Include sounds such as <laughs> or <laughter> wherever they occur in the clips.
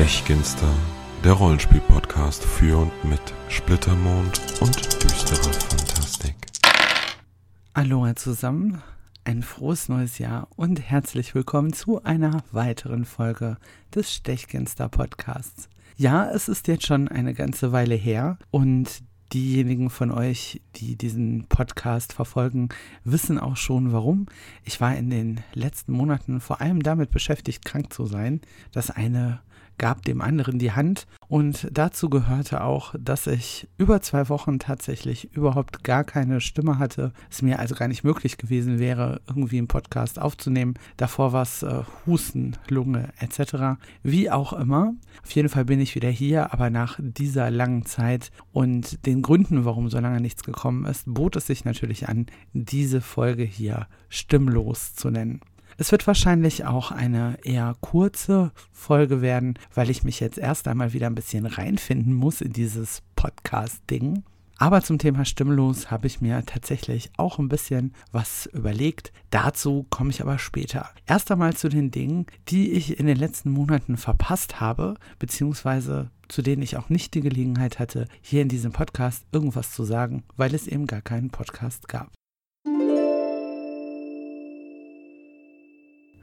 Stechginster, der Rollenspiel-Podcast für und mit Splittermond und düsterer Fantastik. Aloha zusammen, ein frohes neues Jahr und herzlich willkommen zu einer weiteren Folge des Stechginster Podcasts. Ja, es ist jetzt schon eine ganze Weile her und diejenigen von euch, die diesen Podcast verfolgen, wissen auch schon warum. Ich war in den letzten Monaten vor allem damit beschäftigt, krank zu sein. Das eine gab dem anderen die Hand und dazu gehörte auch, dass ich über zwei Wochen tatsächlich überhaupt gar keine Stimme hatte. Es mir also gar nicht möglich gewesen wäre, irgendwie einen Podcast aufzunehmen. Davor war es äh, Husten, Lunge etc. Wie auch immer. Auf jeden Fall bin ich wieder hier, aber nach dieser langen Zeit und den Gründen, warum so lange nichts gekommen ist, bot es sich natürlich an, diese Folge hier stimmlos zu nennen. Es wird wahrscheinlich auch eine eher kurze Folge werden, weil ich mich jetzt erst einmal wieder ein bisschen reinfinden muss in dieses Podcast-Ding. Aber zum Thema Stimmlos habe ich mir tatsächlich auch ein bisschen was überlegt. Dazu komme ich aber später. Erst einmal zu den Dingen, die ich in den letzten Monaten verpasst habe, beziehungsweise zu denen ich auch nicht die Gelegenheit hatte, hier in diesem Podcast irgendwas zu sagen, weil es eben gar keinen Podcast gab.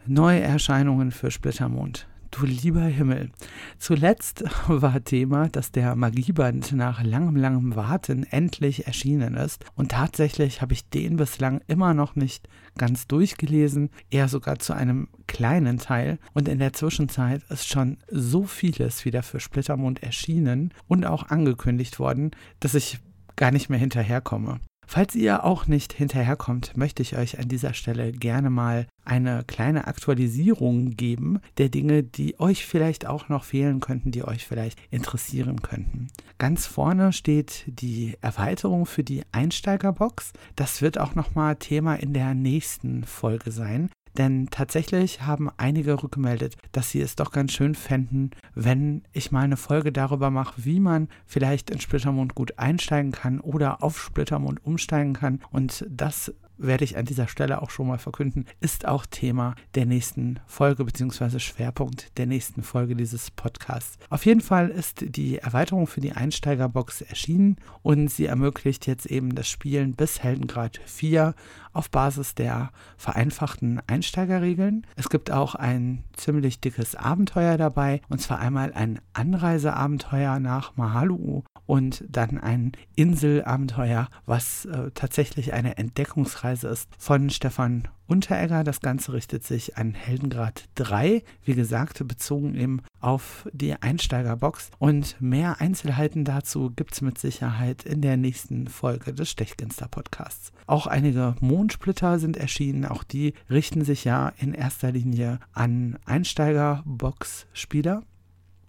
Neuerscheinungen für Splittermond. Du lieber Himmel. Zuletzt <laughs> war Thema, dass der Magieband nach langem, langem Warten endlich erschienen ist. Und tatsächlich habe ich den bislang immer noch nicht ganz durchgelesen, eher sogar zu einem kleinen Teil. Und in der Zwischenzeit ist schon so vieles wieder für Splittermond erschienen und auch angekündigt worden, dass ich gar nicht mehr hinterherkomme. Falls ihr auch nicht hinterherkommt, möchte ich euch an dieser Stelle gerne mal eine kleine Aktualisierung geben der Dinge, die euch vielleicht auch noch fehlen könnten, die euch vielleicht interessieren könnten. Ganz vorne steht die Erweiterung für die Einsteigerbox. Das wird auch nochmal Thema in der nächsten Folge sein. Denn tatsächlich haben einige rückgemeldet, dass sie es doch ganz schön fänden, wenn ich mal eine Folge darüber mache, wie man vielleicht in Splittermond gut einsteigen kann oder auf Splittermond umsteigen kann. Und das werde ich an dieser Stelle auch schon mal verkünden, ist auch Thema der nächsten Folge bzw. Schwerpunkt der nächsten Folge dieses Podcasts. Auf jeden Fall ist die Erweiterung für die Einsteigerbox erschienen und sie ermöglicht jetzt eben das Spielen bis Heldengrad 4 auf Basis der vereinfachten Einsteigerregeln. Es gibt auch ein ziemlich dickes Abenteuer dabei und zwar einmal ein Anreiseabenteuer nach Mahalu und dann ein Inselabenteuer, was äh, tatsächlich eine Entdeckungsreise ist von Stefan Unteregger. Das Ganze richtet sich an Heldengrad 3, wie gesagt, bezogen eben auf die Einsteigerbox. Und mehr Einzelheiten dazu gibt es mit Sicherheit in der nächsten Folge des Stechginster Podcasts. Auch einige Mondsplitter sind erschienen. Auch die richten sich ja in erster Linie an Einsteigerbox-Spieler.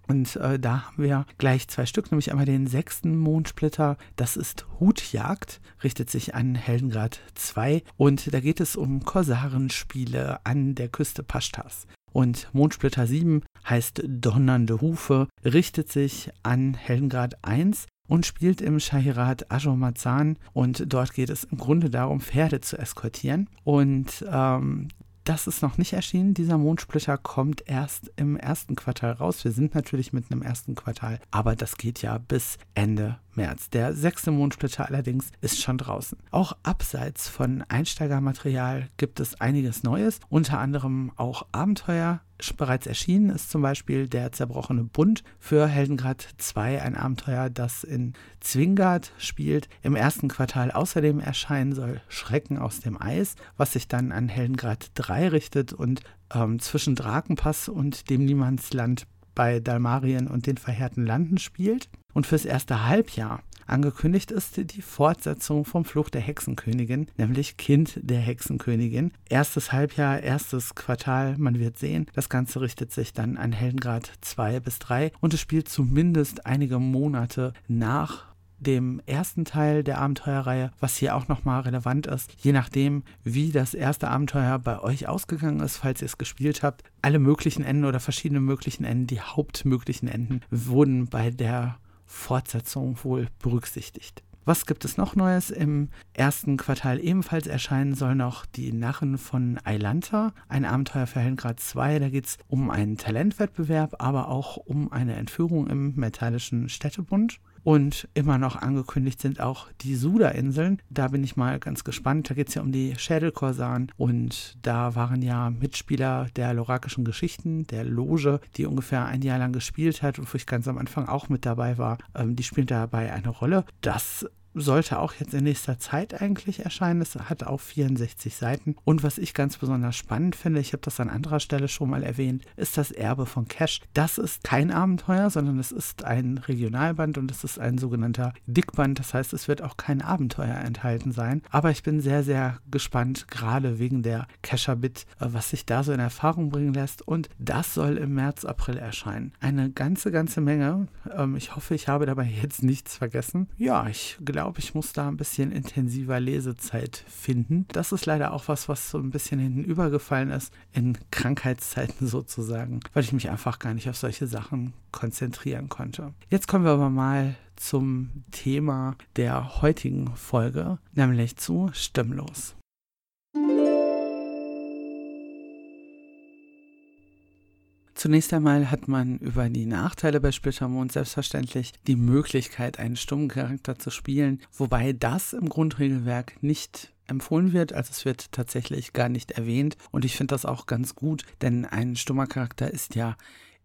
Und äh, da haben wir gleich zwei Stück, nämlich einmal den sechsten Mondsplitter, das ist Hutjagd, richtet sich an Heldengrad 2 und da geht es um Korsarenspiele an der Küste Pashtas. Und Mondsplitter 7 heißt Donnernde Hufe, richtet sich an Heldengrad 1 und spielt im Shahirat Ashomazan und dort geht es im Grunde darum, Pferde zu eskortieren. Und ähm, das ist noch nicht erschienen. Dieser Mondsplitter kommt erst im ersten Quartal raus. Wir sind natürlich mitten im ersten Quartal, aber das geht ja bis Ende März. Der sechste Mondsplitter allerdings ist schon draußen. Auch abseits von Einsteigermaterial gibt es einiges Neues, unter anderem auch Abenteuer. Bereits erschienen ist zum Beispiel der zerbrochene Bund für Heldengrad 2, ein Abenteuer, das in Zwingard spielt. Im ersten Quartal außerdem erscheinen soll Schrecken aus dem Eis, was sich dann an Heldengrad 3 richtet und ähm, zwischen Drakenpass und dem Niemandsland bei Dalmarien und den verheerten Landen spielt. Und fürs erste Halbjahr angekündigt ist die Fortsetzung vom Fluch der Hexenkönigin, nämlich Kind der Hexenkönigin. Erstes Halbjahr, erstes Quartal, man wird sehen. Das Ganze richtet sich dann an Heldengrad 2 bis 3 und es spielt zumindest einige Monate nach dem ersten Teil der Abenteuerreihe, was hier auch nochmal relevant ist, je nachdem, wie das erste Abenteuer bei euch ausgegangen ist, falls ihr es gespielt habt. Alle möglichen Enden oder verschiedene möglichen Enden, die hauptmöglichen Enden, wurden bei der Fortsetzung wohl berücksichtigt. Was gibt es noch Neues? Im ersten Quartal ebenfalls erscheinen soll noch Die Narren von Eilanta, ein Abenteuer für Hellengrad 2. Da geht es um einen Talentwettbewerb, aber auch um eine Entführung im metallischen Städtebund. Und immer noch angekündigt sind auch die Suda-Inseln. Da bin ich mal ganz gespannt. Da geht es ja um die Schädelkorsaren. Und da waren ja Mitspieler der lorakischen Geschichten, der Loge, die ungefähr ein Jahr lang gespielt hat und wo ich ganz am Anfang auch mit dabei war. Ähm, die spielen dabei eine Rolle. Das sollte auch jetzt in nächster Zeit eigentlich erscheinen. Es hat auch 64 Seiten. Und was ich ganz besonders spannend finde, ich habe das an anderer Stelle schon mal erwähnt, ist das Erbe von Cash. Das ist kein Abenteuer, sondern es ist ein Regionalband und es ist ein sogenannter Dickband. Das heißt, es wird auch kein Abenteuer enthalten sein. Aber ich bin sehr, sehr gespannt, gerade wegen der Casher-Bit, äh, was sich da so in Erfahrung bringen lässt. Und das soll im März, April erscheinen. Eine ganze, ganze Menge. Ähm, ich hoffe, ich habe dabei jetzt nichts vergessen. Ja, ich glaube, glaube, ich muss da ein bisschen intensiver Lesezeit finden. Das ist leider auch was, was so ein bisschen hinten übergefallen ist, in Krankheitszeiten sozusagen, weil ich mich einfach gar nicht auf solche Sachen konzentrieren konnte. Jetzt kommen wir aber mal zum Thema der heutigen Folge, nämlich zu Stimmlos. Zunächst einmal hat man über die Nachteile bei Splittermond selbstverständlich die Möglichkeit, einen stummen Charakter zu spielen, wobei das im Grundregelwerk nicht empfohlen wird, also es wird tatsächlich gar nicht erwähnt. Und ich finde das auch ganz gut, denn ein stummer Charakter ist ja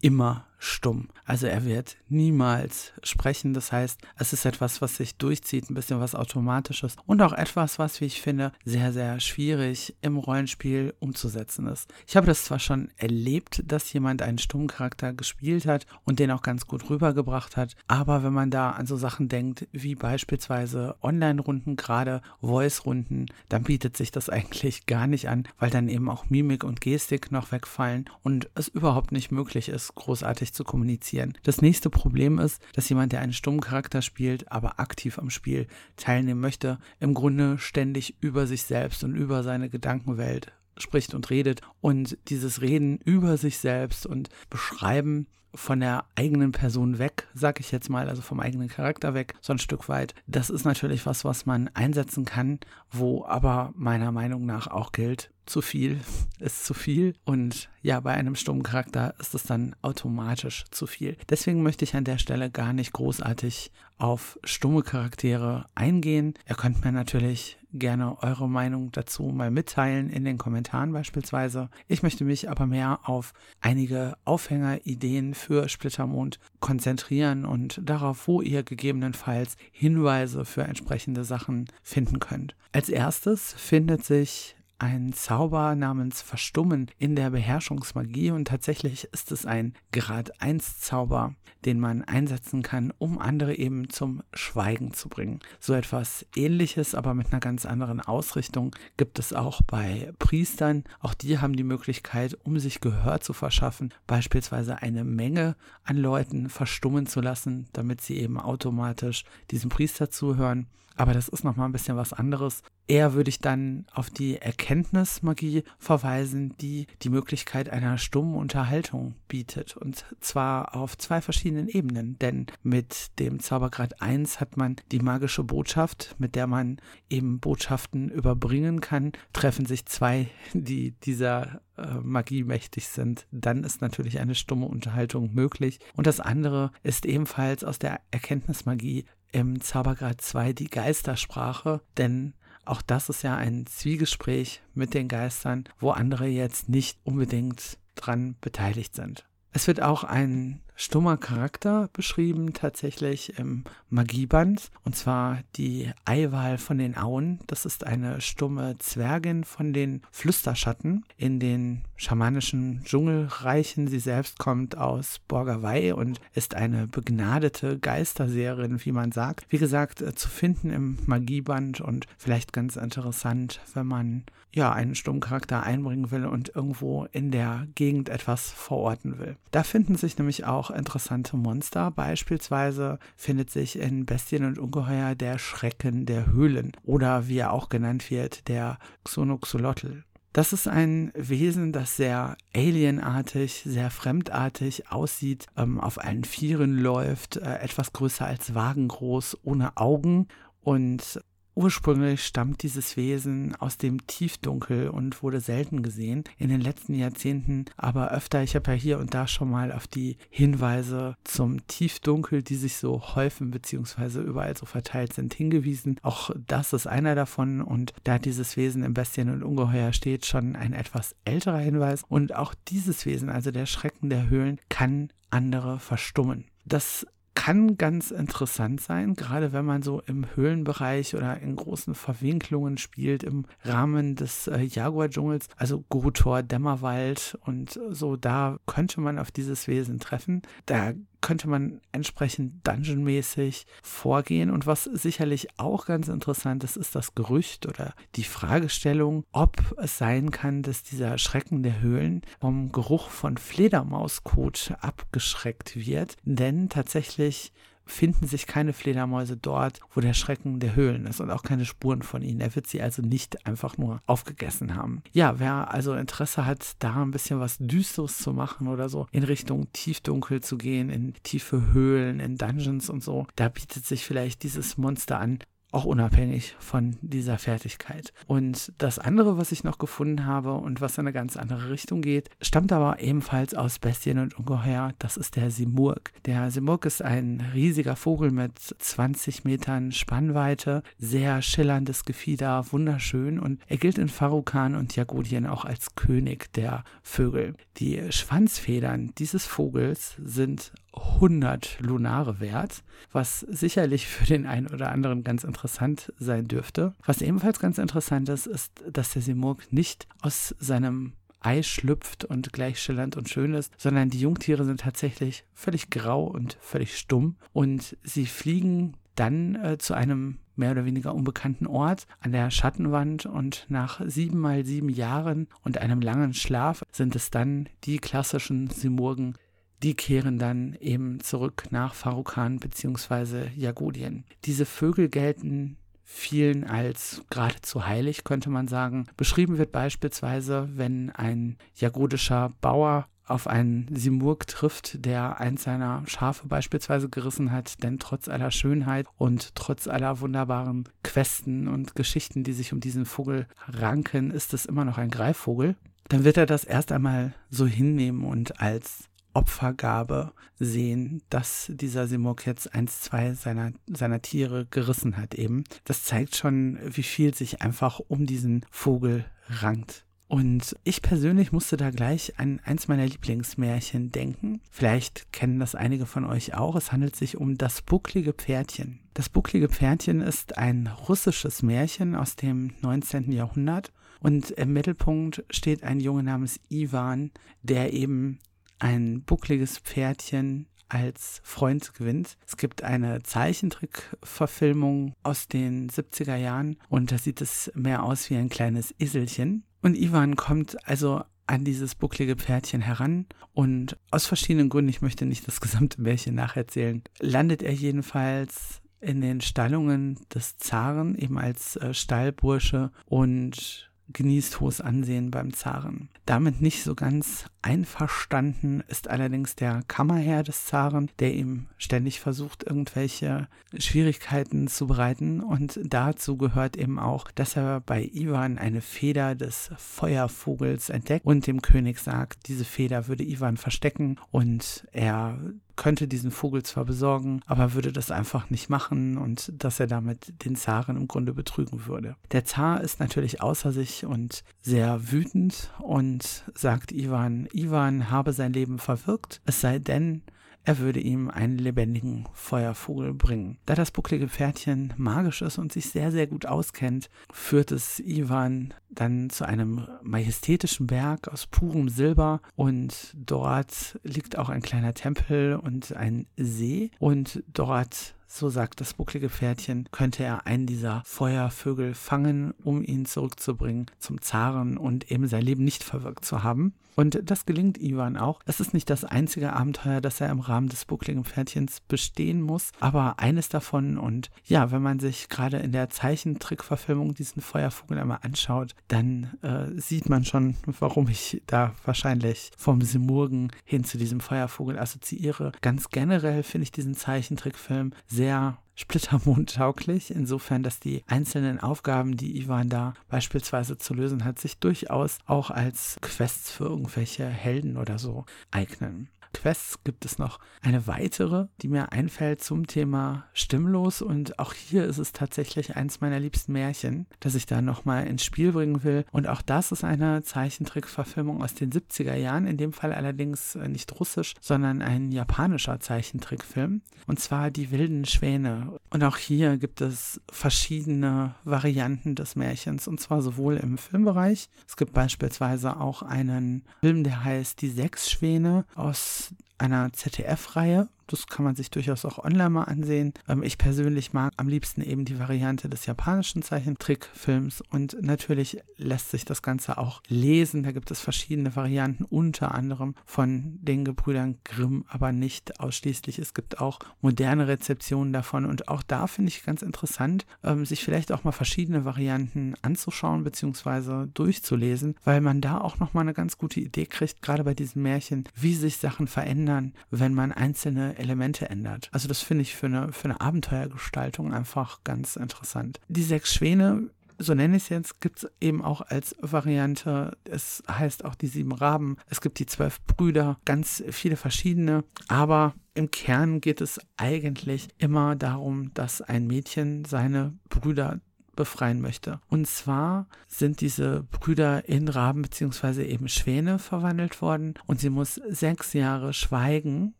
immer stumm. Also er wird niemals sprechen. Das heißt, es ist etwas, was sich durchzieht, ein bisschen was Automatisches und auch etwas, was, wie ich finde, sehr, sehr schwierig im Rollenspiel umzusetzen ist. Ich habe das zwar schon erlebt, dass jemand einen stummen Charakter gespielt hat und den auch ganz gut rübergebracht hat, aber wenn man da an so Sachen denkt, wie beispielsweise Online-Runden, gerade Voice-Runden, dann bietet sich das <laughs> eigentlich gar nicht an, weil dann eben auch Mimik und Gestik noch wegfallen und es überhaupt nicht möglich ist, großartig zu kommunizieren. Das nächste Problem ist, dass jemand, der einen stummen Charakter spielt, aber aktiv am Spiel teilnehmen möchte, im Grunde ständig über sich selbst und über seine Gedankenwelt spricht und redet. Und dieses Reden über sich selbst und Beschreiben von der eigenen Person weg, sag ich jetzt mal, also vom eigenen Charakter weg, so ein Stück weit. Das ist natürlich was, was man einsetzen kann, wo aber meiner Meinung nach auch gilt, zu viel ist zu viel und ja, bei einem stummen Charakter ist es dann automatisch zu viel. Deswegen möchte ich an der Stelle gar nicht großartig auf stumme Charaktere eingehen. Ihr könnt mir natürlich gerne eure Meinung dazu mal mitteilen in den Kommentaren beispielsweise. Ich möchte mich aber mehr auf einige Aufhängerideen für Splittermond konzentrieren und darauf, wo ihr gegebenenfalls Hinweise für entsprechende Sachen finden könnt. Als erstes findet sich ein Zauber namens Verstummen in der Beherrschungsmagie und tatsächlich ist es ein Grad 1 Zauber, den man einsetzen kann, um andere eben zum Schweigen zu bringen. So etwas ähnliches, aber mit einer ganz anderen Ausrichtung gibt es auch bei Priestern. Auch die haben die Möglichkeit, um sich Gehör zu verschaffen, beispielsweise eine Menge an Leuten verstummen zu lassen, damit sie eben automatisch diesem Priester zuhören. Aber das ist nochmal ein bisschen was anderes. Eher würde ich dann auf die Erkenntnismagie verweisen, die die Möglichkeit einer stummen Unterhaltung bietet. Und zwar auf zwei verschiedenen Ebenen. Denn mit dem Zaubergrad 1 hat man die magische Botschaft, mit der man eben Botschaften überbringen kann. Treffen sich zwei, die dieser äh, Magie mächtig sind, dann ist natürlich eine stumme Unterhaltung möglich. Und das andere ist ebenfalls aus der Erkenntnismagie im Zaubergrad 2 die Geistersprache, denn auch das ist ja ein Zwiegespräch mit den Geistern, wo andere jetzt nicht unbedingt dran beteiligt sind. Es wird auch ein stummer Charakter beschrieben, tatsächlich im Magieband. Und zwar die Eiwahl von den Auen. Das ist eine stumme Zwergin von den Flüsterschatten in den schamanischen Dschungelreichen. Sie selbst kommt aus Borgawei und ist eine begnadete Geisterseherin, wie man sagt. Wie gesagt, äh, zu finden im Magieband und vielleicht ganz interessant, wenn man ja einen stummen Charakter einbringen will und irgendwo in der Gegend etwas verorten will. Da finden sich nämlich auch auch interessante Monster. Beispielsweise findet sich in Bestien und Ungeheuer der Schrecken der Höhlen oder wie er auch genannt wird, der Xonoxolotl. Das ist ein Wesen, das sehr alienartig, sehr fremdartig aussieht, ähm, auf allen Vieren läuft, äh, etwas größer als Wagen groß, ohne Augen Und Ursprünglich stammt dieses Wesen aus dem Tiefdunkel und wurde selten gesehen. In den letzten Jahrzehnten aber öfter. Ich habe ja hier und da schon mal auf die Hinweise zum Tiefdunkel, die sich so häufen beziehungsweise überall so verteilt sind, hingewiesen. Auch das ist einer davon und da dieses Wesen im Bestien und Ungeheuer steht, schon ein etwas älterer Hinweis. Und auch dieses Wesen, also der Schrecken der Höhlen, kann andere verstummen. Das kann ganz interessant sein, gerade wenn man so im Höhlenbereich oder in großen Verwinklungen spielt im Rahmen des äh, Jaguar-Dschungels, also Gotor, Dämmerwald und so, da könnte man auf dieses Wesen treffen. Da könnte man entsprechend dungeonmäßig vorgehen. Und was sicherlich auch ganz interessant ist, ist das Gerücht oder die Fragestellung, ob es sein kann, dass dieser Schrecken der Höhlen vom Geruch von Fledermauskot abgeschreckt wird. Denn tatsächlich finden sich keine Fledermäuse dort, wo der Schrecken der Höhlen ist und auch keine Spuren von ihnen. Er wird sie also nicht einfach nur aufgegessen haben. Ja, wer also Interesse hat, da ein bisschen was Düsteres zu machen oder so, in Richtung Tiefdunkel zu gehen, in tiefe Höhlen, in Dungeons und so, da bietet sich vielleicht dieses Monster an auch unabhängig von dieser Fertigkeit. Und das andere, was ich noch gefunden habe und was in eine ganz andere Richtung geht, stammt aber ebenfalls aus Bestien und Ungeheuer. Das ist der Simurg. Der Simurg ist ein riesiger Vogel mit 20 Metern Spannweite, sehr schillerndes Gefieder, wunderschön und er gilt in Farukan und Jagodien auch als König der Vögel. Die Schwanzfedern dieses Vogels sind 100 Lunare wert, was sicherlich für den einen oder anderen ganz interessant sein dürfte. Was ebenfalls ganz interessant ist, ist, dass der Simurg nicht aus seinem Ei schlüpft und gleich schillernd und schön ist, sondern die Jungtiere sind tatsächlich völlig grau und völlig stumm und sie fliegen dann äh, zu einem mehr oder weniger unbekannten Ort an der Schattenwand und nach sieben mal sieben Jahren und einem langen Schlaf sind es dann die klassischen Simurgen, die kehren dann eben zurück nach Farukan bzw. Jagodien. Diese Vögel gelten vielen als geradezu heilig, könnte man sagen. Beschrieben wird beispielsweise, wenn ein jagodischer Bauer auf einen Simurg trifft, der eins seiner Schafe beispielsweise gerissen hat, denn trotz aller Schönheit und trotz aller wunderbaren Questen und Geschichten, die sich um diesen Vogel ranken, ist es immer noch ein Greifvogel. Dann wird er das erst einmal so hinnehmen und als Opfergabe sehen, dass dieser Simok jetzt eins, zwei seiner, seiner Tiere gerissen hat eben. Das zeigt schon, wie viel sich einfach um diesen Vogel rankt. Und ich persönlich musste da gleich an eins meiner Lieblingsmärchen denken. Vielleicht kennen das einige von euch auch. Es handelt sich um das bucklige Pferdchen. Das bucklige Pferdchen ist ein russisches Märchen aus dem 19. Jahrhundert. Und im Mittelpunkt steht ein Junge namens Ivan, der eben ein buckliges Pferdchen als Freund gewinnt. Es gibt eine Zeichentrickverfilmung aus den 70er Jahren und da sieht es mehr aus wie ein kleines Eselchen. Und Ivan kommt also an dieses bucklige Pferdchen heran und aus verschiedenen Gründen, ich möchte nicht das gesamte Märchen nacherzählen, landet er jedenfalls in den Stallungen des Zaren, eben als äh, Stallbursche und genießt hohes Ansehen beim Zaren. Damit nicht so ganz einverstanden ist allerdings der Kammerherr des Zaren, der ihm ständig versucht, irgendwelche Schwierigkeiten zu bereiten. Und dazu gehört eben auch, dass er bei Ivan eine Feder des Feuervogels entdeckt und dem König sagt, diese Feder würde Ivan verstecken und er könnte diesen Vogel zwar besorgen, aber würde das einfach nicht machen und dass er damit den Zaren im Grunde betrügen würde. Der Zar ist natürlich außer sich und sehr wütend und sagt Ivan, Ivan habe sein Leben verwirkt, es sei denn, er würde ihm einen lebendigen Feuervogel bringen. Da das bucklige Pferdchen magisch ist und sich sehr, sehr gut auskennt, führt es Ivan dann zu einem majestätischen Berg aus purem Silber und dort liegt auch ein kleiner Tempel und ein See und dort so sagt das bucklige Pferdchen, könnte er einen dieser Feuervögel fangen, um ihn zurückzubringen zum Zaren und eben sein Leben nicht verwirkt zu haben. Und das gelingt Ivan auch. Es ist nicht das einzige Abenteuer, das er im Rahmen des buckligen Pferdchens bestehen muss, aber eines davon. Und ja, wenn man sich gerade in der Zeichentrickverfilmung diesen Feuervogel einmal anschaut, dann äh, sieht man schon, warum ich da wahrscheinlich vom Simurgen hin zu diesem Feuervogel assoziiere. Ganz generell finde ich diesen Zeichentrickfilm sehr sehr splittermondtauglich, insofern, dass die einzelnen Aufgaben, die Ivan da beispielsweise zu lösen hat, sich durchaus auch als Quests für irgendwelche Helden oder so eignen. Quests gibt es noch eine weitere, die mir einfällt zum Thema Stimmlos. Und auch hier ist es tatsächlich eins meiner liebsten Märchen, das ich da nochmal ins Spiel bringen will. Und auch das ist eine Zeichentrickverfilmung aus den 70er Jahren. In dem Fall allerdings äh, nicht russisch, sondern ein japanischer Zeichentrickfilm. Und zwar Die wilden Schwäne. Und auch hier gibt es verschiedene Varianten des Märchens. Und zwar sowohl im Filmbereich. Es gibt beispielsweise auch einen Film, der heißt Die sechs Schwäne aus einer ZDF-Reihe das kann man sich durchaus auch online mal ansehen. Ähm, ich persönlich mag am liebsten eben die Variante des japanischen Zeichentrickfilms und natürlich lässt sich das Ganze auch lesen. Da gibt es verschiedene Varianten, unter anderem von den Gebrüdern Grimm, aber nicht ausschließlich. Es gibt auch moderne Rezeptionen davon und auch da finde ich ganz interessant, ähm, sich vielleicht auch mal verschiedene Varianten anzuschauen bzw. durchzulesen, weil man da auch nochmal eine ganz gute Idee kriegt, gerade bei diesen Märchen, wie sich Sachen verändern, wenn man einzelne Elemente ändert. Also das finde ich für eine, für eine Abenteuergestaltung einfach ganz interessant. Die sechs Schwäne so nenne ich es jetzt, gibt es eben auch als Variante. Es heißt auch die sieben Raben. Es gibt die zwölf Brüder, ganz viele verschiedene. Aber im Kern geht es eigentlich immer darum, dass ein Mädchen seine Brüder befreien möchte. Und zwar sind diese Brüder in Raben bzw. eben Schwäne verwandelt worden und sie muss sechs Jahre schweigen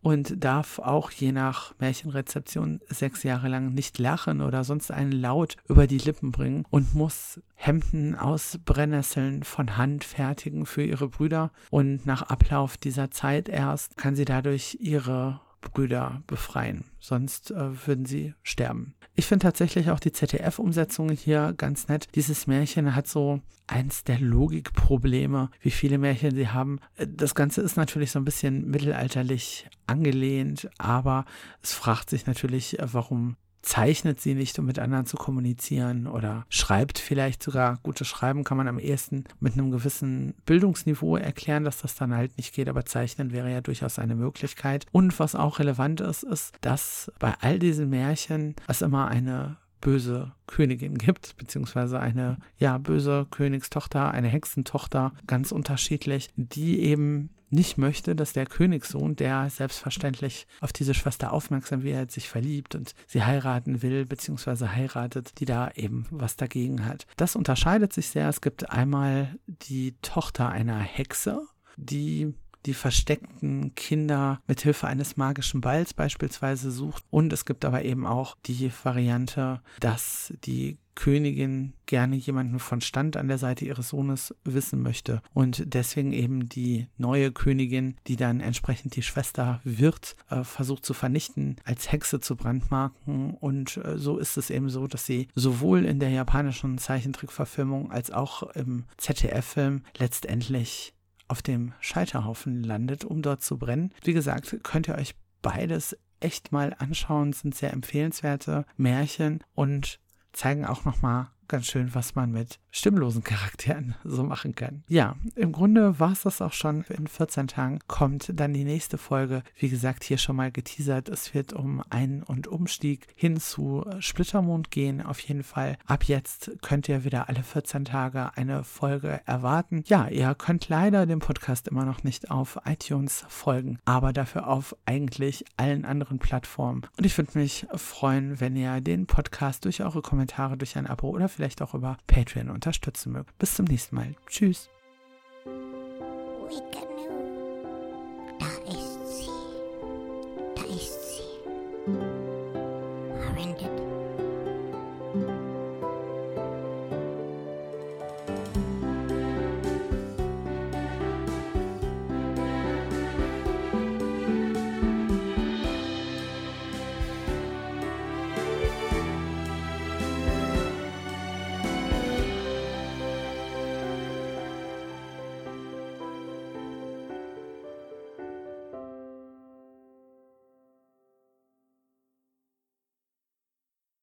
und darf auch je nach Märchenrezeption sechs Jahre lang nicht lachen oder sonst einen Laut über die Lippen bringen und muss Hemden aus Brennnesseln von Hand fertigen für ihre Brüder und nach Ablauf dieser Zeit erst kann sie dadurch ihre Brüder befreien. Sonst äh, würden sie sterben. Ich finde tatsächlich auch die ZDF-Umsetzung hier ganz nett. Dieses Märchen hat so eins der Logikprobleme, wie viele Märchen sie haben. Das Ganze ist natürlich so ein bisschen mittelalterlich angelehnt, aber es fragt sich natürlich, warum zeichnet sie nicht, um mit anderen zu kommunizieren oder schreibt vielleicht sogar. Gutes Schreiben kann man am ehesten mit einem gewissen Bildungsniveau erklären, dass das dann halt nicht geht, aber zeichnen wäre ja durchaus eine Möglichkeit. Und was auch relevant ist, ist, dass bei all diesen Märchen es immer eine böse Königin gibt, beziehungsweise eine, ja, böse Königstochter, eine Hexentochter, ganz unterschiedlich, die eben nicht möchte, dass der Königssohn, der selbstverständlich auf diese Schwester aufmerksam wird, sich verliebt und sie heiraten will, beziehungsweise heiratet, die da eben was dagegen hat. Das unterscheidet sich sehr. Es gibt einmal die Tochter einer Hexe, die die versteckten Kinder mit Hilfe eines magischen Balls beispielsweise sucht. Und es gibt aber eben auch die Variante, dass die Königin gerne jemanden von Stand an der Seite ihres Sohnes wissen möchte und deswegen eben die neue Königin, die dann entsprechend die Schwester wird, äh, versucht zu vernichten, als Hexe zu brandmarken und äh, so ist es eben so, dass sie sowohl in der japanischen Zeichentrickverfilmung als auch im ZDF-Film letztendlich auf dem Scheiterhaufen landet, um dort zu brennen. Wie gesagt, könnt ihr euch beides echt mal anschauen, sind sehr empfehlenswerte Märchen und zeigen auch nochmal ganz schön, was man mit stimmlosen Charakteren <laughs> so machen kann. Ja, im Grunde war es das auch schon. In 14 Tagen kommt dann die nächste Folge. Wie gesagt, hier schon mal geteasert. Es wird um Ein- und Umstieg hin zu Splittermond gehen. Auf jeden Fall. Ab jetzt könnt ihr wieder alle 14 Tage eine Folge erwarten. Ja, ihr könnt leider dem Podcast immer noch nicht auf iTunes folgen, aber dafür auf eigentlich allen anderen Plattformen. Und ich würde mich freuen, wenn ihr den Podcast durch eure Kommentare, durch ein Abo oder vielleicht auch über Patreon unterstützen mögt. Bis zum nächsten Mal. Tschüss.